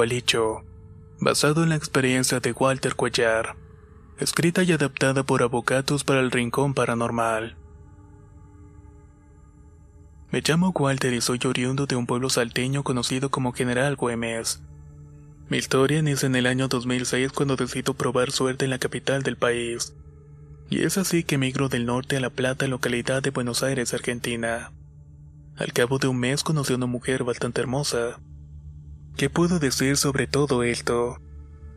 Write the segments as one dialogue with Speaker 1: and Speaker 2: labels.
Speaker 1: Gualicho, basado en la experiencia de Walter Cuellar, escrita y adaptada por Avocatos para el Rincón Paranormal. Me llamo Walter y soy oriundo de un pueblo salteño conocido como General Güemes. Mi historia inicia en el año 2006 cuando decido probar suerte en la capital del país. Y es así que emigro del norte a La Plata, localidad de Buenos Aires, Argentina. Al cabo de un mes conocí a una mujer bastante hermosa. ¿Qué puedo decir sobre todo esto?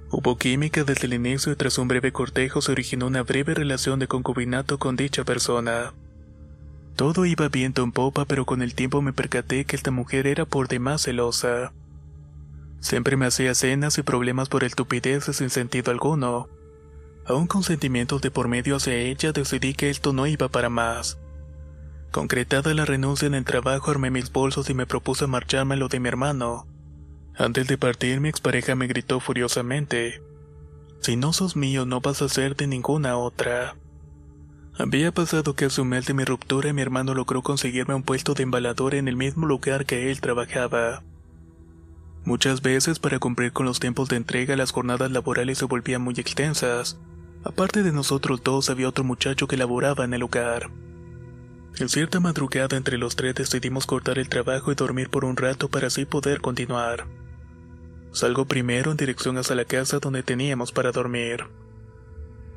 Speaker 1: Hubo química desde el inicio y tras un breve cortejo se originó una breve relación de concubinato con dicha persona. Todo iba viento en popa, pero con el tiempo me percaté que esta mujer era por demás celosa. Siempre me hacía cenas y problemas por estupideces sin sentido alguno. Aún con sentimientos de por medio hacia ella, decidí que esto no iba para más. Concretada la renuncia en el trabajo, armé mis bolsos y me propuse marcharme a lo de mi hermano. Antes de partir, mi expareja me gritó furiosamente: Si no sos mío, no vas a ser de ninguna otra. Había pasado casi un mes de mi ruptura y mi hermano logró conseguirme un puesto de embalador en el mismo lugar que él trabajaba. Muchas veces, para cumplir con los tiempos de entrega, las jornadas laborales se volvían muy extensas. Aparte de nosotros dos, había otro muchacho que laboraba en el lugar. En cierta madrugada entre los tres decidimos cortar el trabajo y dormir por un rato para así poder continuar. Salgo primero en dirección hacia la casa donde teníamos para dormir.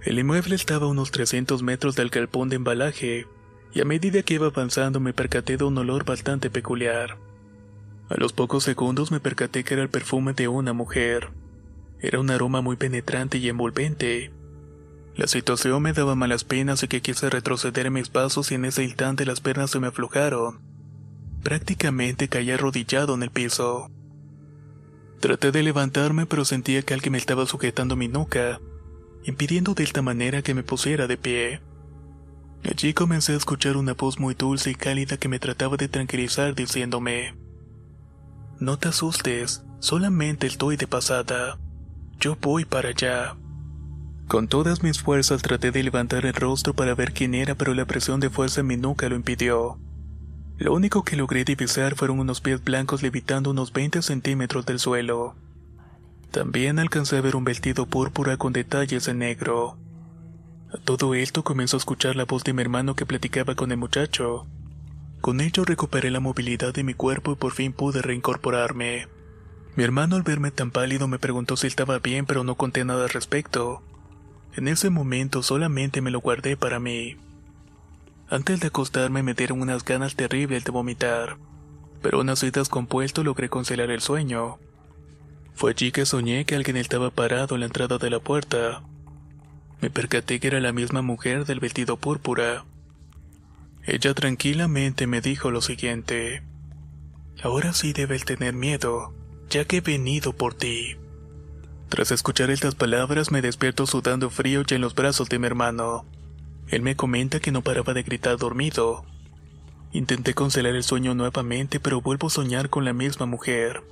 Speaker 1: El inmueble estaba a unos 300 metros del galpón de embalaje, y a medida que iba avanzando me percaté de un olor bastante peculiar. A los pocos segundos me percaté que era el perfume de una mujer. Era un aroma muy penetrante y envolvente. La situación me daba malas penas y que quise retroceder mis pasos y en ese instante las piernas se me aflojaron. Prácticamente caí arrodillado en el piso. Traté de levantarme pero sentía que alguien me estaba sujetando mi nuca, impidiendo de esta manera que me pusiera de pie. Allí comencé a escuchar una voz muy dulce y cálida que me trataba de tranquilizar diciéndome, No te asustes, solamente estoy de pasada. Yo voy para allá. Con todas mis fuerzas traté de levantar el rostro para ver quién era, pero la presión de fuerza en mi nuca lo impidió. Lo único que logré divisar fueron unos pies blancos levitando unos 20 centímetros del suelo. También alcancé a ver un vestido púrpura con detalles en negro. A todo esto comenzó a escuchar la voz de mi hermano que platicaba con el muchacho. Con ello recuperé la movilidad de mi cuerpo y por fin pude reincorporarme. Mi hermano al verme tan pálido me preguntó si estaba bien pero no conté nada al respecto. En ese momento solamente me lo guardé para mí. Antes de acostarme me dieron unas ganas terribles de vomitar, pero unas vez descompuesto logré concelar el sueño. Fue allí que soñé que alguien estaba parado en la entrada de la puerta. Me percaté que era la misma mujer del vestido púrpura. Ella tranquilamente me dijo lo siguiente. Ahora sí debes tener miedo, ya que he venido por ti. Tras escuchar estas palabras me despierto sudando frío y en los brazos de mi hermano. Él me comenta que no paraba de gritar dormido. Intenté concelar el sueño nuevamente, pero vuelvo a soñar con la misma mujer.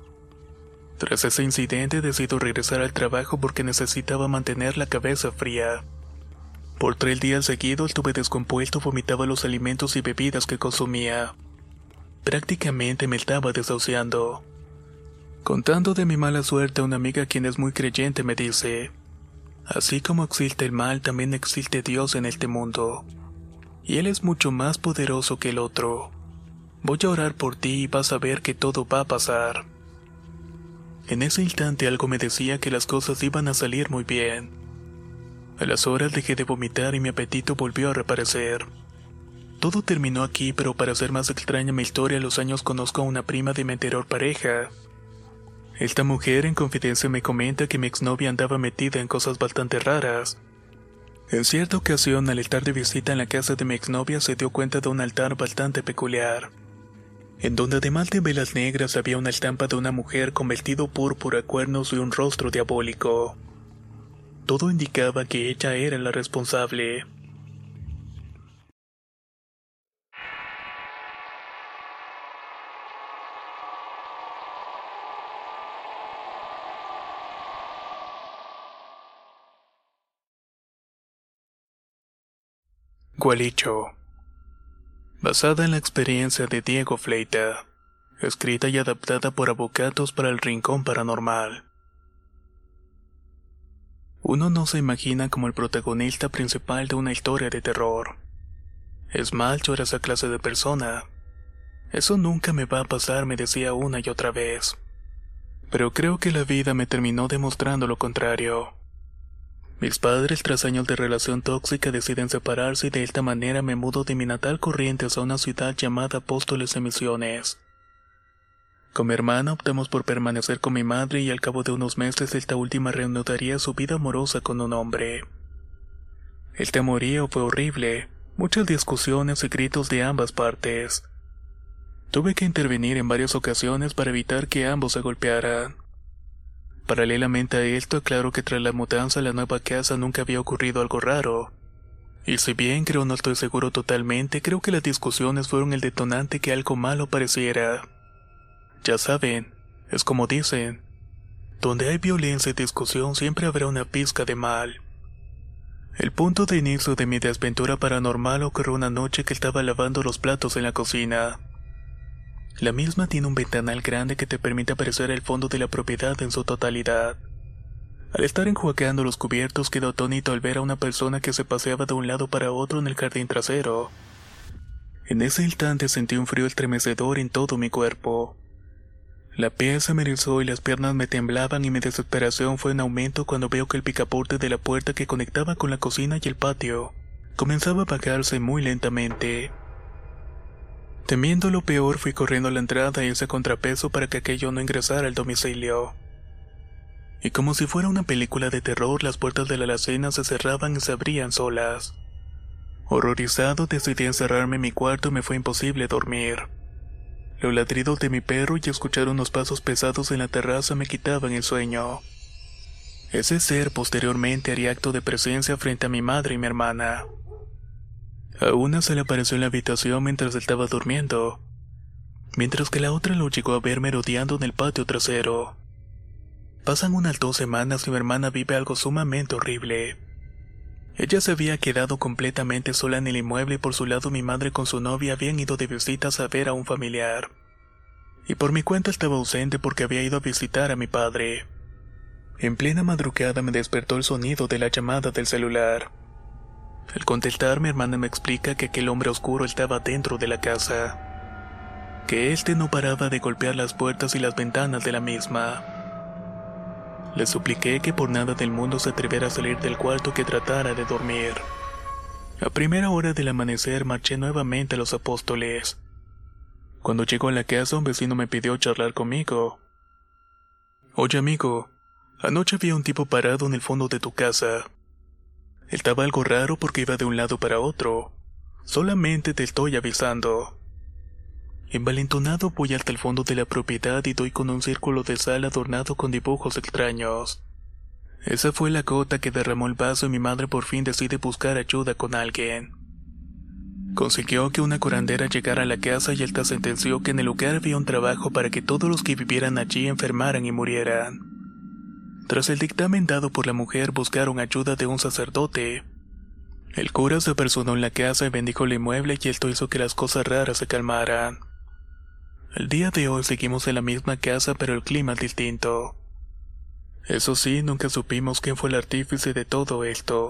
Speaker 1: Tras ese incidente decido regresar al trabajo porque necesitaba mantener la cabeza fría. Por tres días seguidos estuve descompuesto, vomitaba los alimentos y bebidas que consumía. Prácticamente me estaba desahuciando. Contando de mi mala suerte una amiga quien es muy creyente me dice, Así como existe el mal, también existe Dios en este mundo. Y Él es mucho más poderoso que el otro. Voy a orar por ti y vas a ver que todo va a pasar. En ese instante algo me decía que las cosas iban a salir muy bien. A las horas dejé de vomitar y mi apetito volvió a reaparecer. Todo terminó aquí, pero para hacer más extraña mi historia, a los años conozco a una prima de mi anterior pareja. Esta mujer en confidencia me comenta que mi exnovia andaba metida en cosas bastante raras. En cierta ocasión, al estar de visita en la casa de mi exnovia, se dio cuenta de un altar bastante peculiar, en donde además de velas negras había una estampa de una mujer con vestido púrpura, cuernos y un rostro diabólico. Todo indicaba que ella era la responsable. Gualicho. Basada en la experiencia de Diego Fleita. Escrita y adaptada por Abocatos para el Rincón Paranormal. Uno no se imagina como el protagonista principal de una historia de terror. Es yo era esa clase de persona. Eso nunca me va a pasar, me decía una y otra vez. Pero creo que la vida me terminó demostrando lo contrario. Mis padres, tras años de relación tóxica, deciden separarse y de esta manera me mudo de mi natal Corrientes a una ciudad llamada Apóstoles de Misiones. Con mi hermana optamos por permanecer con mi madre y al cabo de unos meses esta última reanudaría su vida amorosa con un hombre. El temorío fue horrible, muchas discusiones y gritos de ambas partes. Tuve que intervenir en varias ocasiones para evitar que ambos se golpearan. Paralelamente a esto, aclaro que tras la mudanza a la nueva casa nunca había ocurrido algo raro. Y si bien creo no estoy seguro totalmente, creo que las discusiones fueron el detonante que algo malo pareciera. Ya saben, es como dicen, donde hay violencia y discusión siempre habrá una pizca de mal. El punto de inicio de mi desventura paranormal ocurrió una noche que estaba lavando los platos en la cocina. La misma tiene un ventanal grande que te permite apreciar el fondo de la propiedad en su totalidad. Al estar enjuagueando los cubiertos quedó atónito al ver a una persona que se paseaba de un lado para otro en el jardín trasero. En ese instante sentí un frío estremecedor en todo mi cuerpo. La piel se me erizó y las piernas me temblaban y mi desesperación fue en aumento cuando veo que el picaporte de la puerta que conectaba con la cocina y el patio comenzaba a bajarse muy lentamente. Temiendo lo peor, fui corriendo a la entrada y ese contrapeso para que aquello no ingresara al domicilio. Y como si fuera una película de terror, las puertas de la alacena se cerraban y se abrían solas. Horrorizado, decidí encerrarme en mi cuarto y me fue imposible dormir. Los ladridos de mi perro y escuchar unos pasos pesados en la terraza me quitaban el sueño. Ese ser posteriormente haría acto de presencia frente a mi madre y mi hermana. A una se le apareció en la habitación mientras estaba durmiendo, mientras que la otra lo llegó a ver merodeando en el patio trasero. Pasan unas dos semanas y mi hermana vive algo sumamente horrible. Ella se había quedado completamente sola en el inmueble y por su lado mi madre con su novia habían ido de visitas a ver a un familiar. Y por mi cuenta estaba ausente porque había ido a visitar a mi padre. En plena madrugada me despertó el sonido de la llamada del celular. Al contestar, mi hermana me explica que aquel hombre oscuro estaba dentro de la casa. Que éste no paraba de golpear las puertas y las ventanas de la misma. Le supliqué que por nada del mundo se atreviera a salir del cuarto que tratara de dormir. A primera hora del amanecer marché nuevamente a los apóstoles. Cuando llegó a la casa un vecino me pidió charlar conmigo. Oye amigo, anoche vi a un tipo parado en el fondo de tu casa. Estaba algo raro porque iba de un lado para otro. Solamente te estoy avisando. Envalentonado voy hasta el fondo de la propiedad y doy con un círculo de sal adornado con dibujos extraños. Esa fue la gota que derramó el vaso y mi madre por fin decide buscar ayuda con alguien. Consiguió que una curandera llegara a la casa y esta sentenció que en el lugar había un trabajo para que todos los que vivieran allí enfermaran y murieran. Tras el dictamen dado por la mujer buscaron ayuda de un sacerdote. El cura se personó en la casa y bendijo el inmueble y esto hizo que las cosas raras se calmaran. El día de hoy seguimos en la misma casa pero el clima es distinto. Eso sí, nunca supimos quién fue el artífice de todo esto.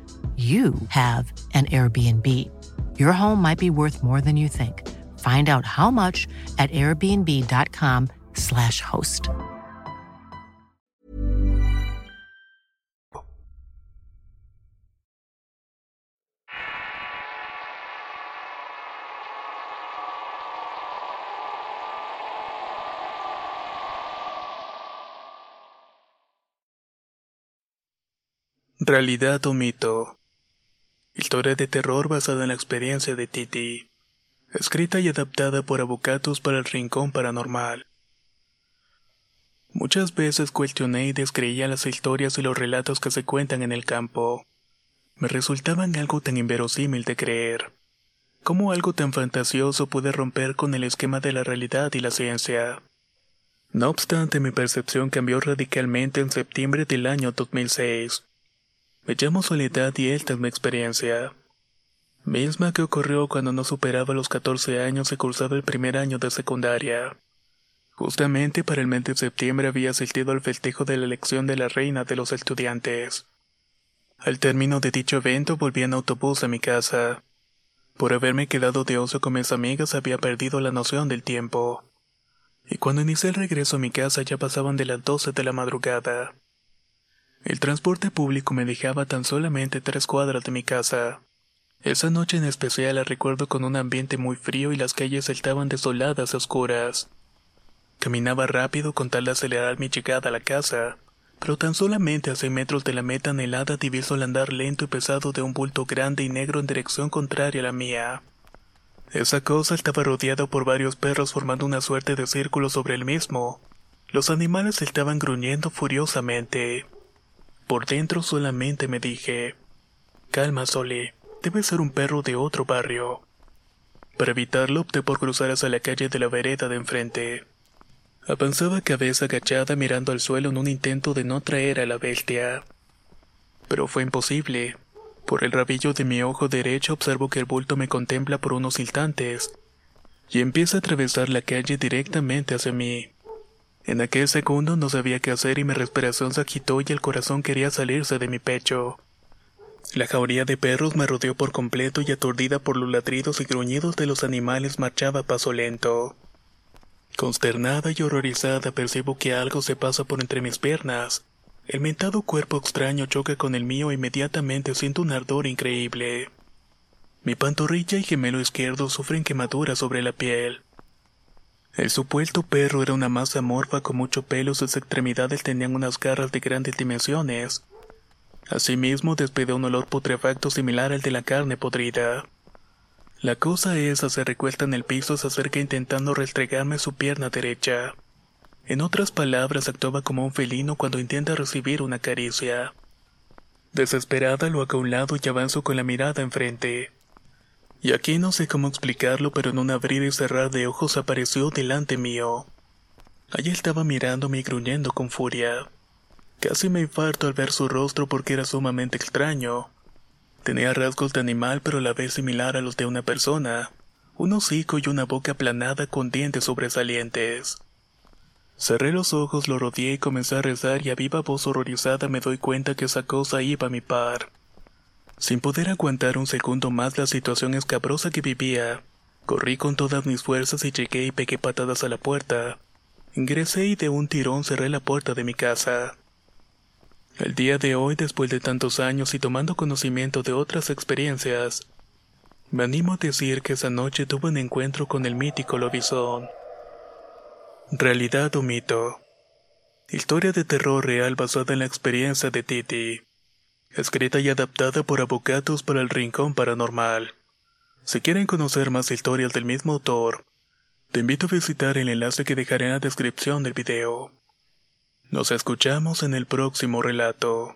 Speaker 2: you have an Airbnb. Your home might be worth more than you think. Find out how much at airbnb.com/slash host.
Speaker 1: Realidad o mito. Historia de terror basada en la experiencia de Titi. Escrita y adaptada por Avocatos para el Rincón Paranormal. Muchas veces cuestioné y descreía las historias y los relatos que se cuentan en el campo. Me resultaban algo tan inverosímil de creer. ¿Cómo algo tan fantasioso puede romper con el esquema de la realidad y la ciencia? No obstante, mi percepción cambió radicalmente en septiembre del año 2006. Me llamo Soledad y esta es mi experiencia. Misma que ocurrió cuando no superaba los 14 años y cursaba el primer año de secundaria. Justamente para el mes de septiembre había asistido al festejo de la elección de la reina de los estudiantes. Al término de dicho evento volví en autobús a mi casa. Por haberme quedado de ocio con mis amigas había perdido la noción del tiempo. Y cuando inicié el regreso a mi casa ya pasaban de las 12 de la madrugada. El transporte público me dejaba tan solamente tres cuadras de mi casa. Esa noche en especial la recuerdo con un ambiente muy frío y las calles estaban desoladas y oscuras. Caminaba rápido con tal de acelerar mi llegada a la casa, pero tan solamente a seis metros de la meta anhelada diviso el andar lento y pesado de un bulto grande y negro en dirección contraria a la mía. Esa cosa estaba rodeada por varios perros formando una suerte de círculo sobre el mismo. Los animales estaban gruñendo furiosamente. Por dentro solamente me dije, Calma, Sole, debe ser un perro de otro barrio. Para evitarlo opté por cruzar hacia la calle de la vereda de enfrente. Avanzaba cabeza agachada mirando al suelo en un intento de no traer a la bestia. Pero fue imposible. Por el rabillo de mi ojo derecho observo que el bulto me contempla por unos instantes y empieza a atravesar la calle directamente hacia mí. En aquel segundo no sabía qué hacer y mi respiración se agitó y el corazón quería salirse de mi pecho. La jauría de perros me rodeó por completo y aturdida por los ladridos y gruñidos de los animales marchaba a paso lento. Consternada y horrorizada percibo que algo se pasa por entre mis piernas. El mentado cuerpo extraño choca con el mío e inmediatamente siento un ardor increíble. Mi pantorrilla y gemelo izquierdo sufren quemaduras sobre la piel. El supuesto perro era una masa amorfa con mucho pelo, sus extremidades tenían unas garras de grandes dimensiones. Asimismo despedía un olor putrefacto similar al de la carne podrida. La cosa esa se recuesta en el piso se acerca intentando restregarme su pierna derecha. En otras palabras, actuaba como un felino cuando intenta recibir una caricia. Desesperada lo hago a un lado y avanzo con la mirada enfrente. Y aquí no sé cómo explicarlo, pero en un abrir y cerrar de ojos apareció delante mío. Allí estaba mirándome y gruñendo con furia. Casi me infarto al ver su rostro porque era sumamente extraño. Tenía rasgos de animal pero a la vez similar a los de una persona, un hocico y una boca aplanada con dientes sobresalientes. Cerré los ojos, lo rodeé y comencé a rezar y a viva voz horrorizada me doy cuenta que esa cosa iba a mi par. Sin poder aguantar un segundo más la situación escabrosa que vivía, corrí con todas mis fuerzas y llegué y pegué patadas a la puerta. Ingresé y de un tirón cerré la puerta de mi casa. El día de hoy, después de tantos años y tomando conocimiento de otras experiencias, me animo a decir que esa noche tuve un encuentro con el mítico lobizón. Realidad o mito. Historia de terror real basada en la experiencia de Titi. Escrita y adaptada por Avocatos para el Rincón Paranormal. Si quieren conocer más historias del mismo autor, te invito a visitar el enlace que dejaré en la descripción del video. Nos escuchamos en el próximo relato.